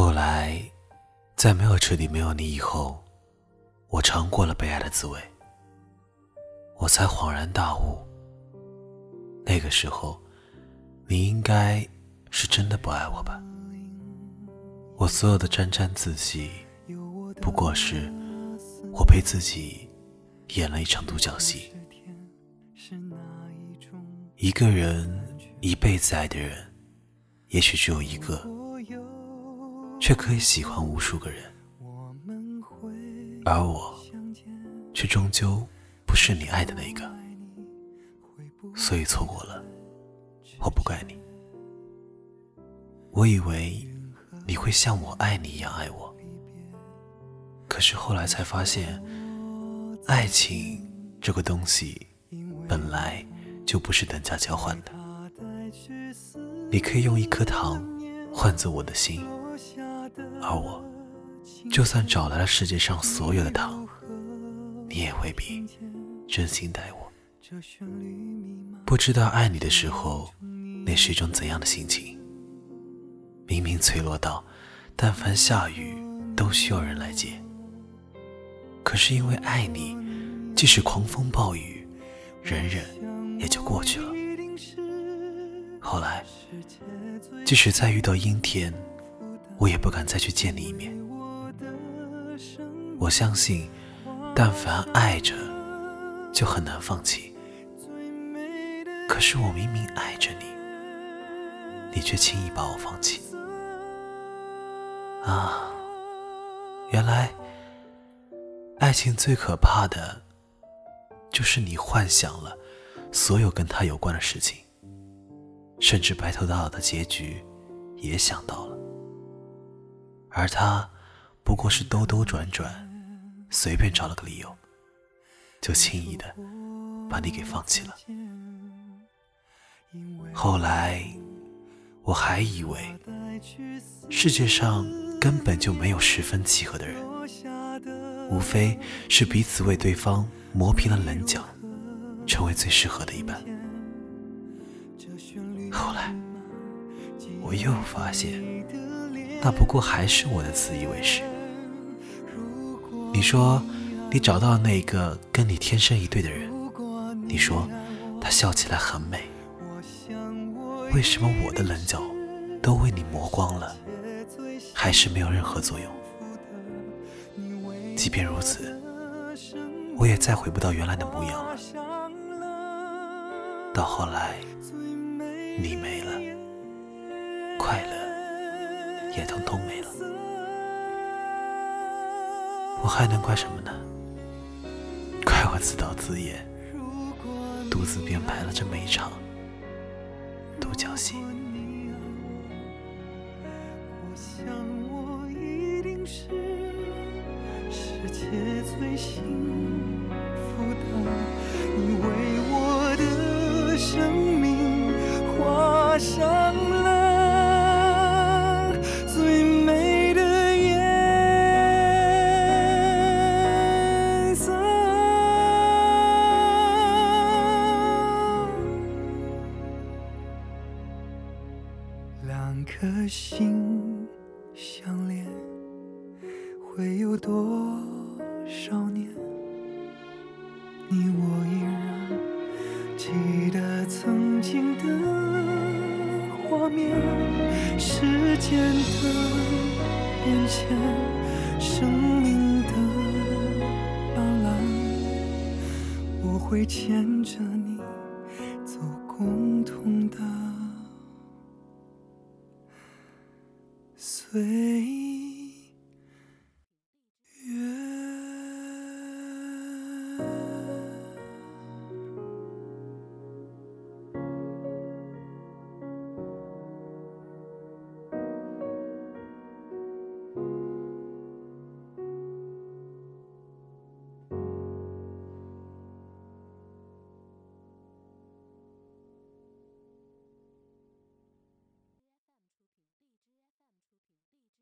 后来，在没有彻底没有你以后，我尝过了被爱的滋味，我才恍然大悟。那个时候，你应该是真的不爱我吧？我所有的沾沾自喜，不过是我陪自己演了一场独角戏。一个人一辈子爱的人，也许只有一个，却可以喜欢无数个人，而我，却终究不是你爱的那个，所以错过了，我不怪你。我以为。你会像我爱你一样爱我，可是后来才发现，爱情这个东西本来就不是等价交换的。你可以用一颗糖换走我的心，而我就算找来了世界上所有的糖，你也未必真心待我。不知道爱你的时候，那是一种怎样的心情？明明脆弱到，但凡下雨都需要人来接。可是因为爱你，即使狂风暴雨，忍忍也就过去了。后来，即使再遇到阴天，我也不敢再去见你一面。我相信，但凡爱着，就很难放弃。可是我明明爱着你，你却轻易把我放弃。啊，原来爱情最可怕的，就是你幻想了所有跟他有关的事情，甚至白头到老的结局也想到了，而他不过是兜兜转转，随便找了个理由，就轻易的把你给放弃了。后来我还以为世界上。根本就没有十分契合的人，无非是彼此为对方磨平了棱角，成为最适合的一半。后来，我又发现，那不过还是我的自以为是。你说，你找到那个跟你天生一对的人，你说他笑起来很美，为什么我的棱角都为你磨光了？还是没有任何作用。即便如此，我也再回不到原来的模样了。到后来，你没了，快乐也通通没了，我还能怪什么呢？怪我自导自演，独自编排了这么一场独角戏。最幸福的，你为两颗心相连，会有多？少年，你我依然记得曾经的画面，时间的变迁，生命的斑斓，我会牵着你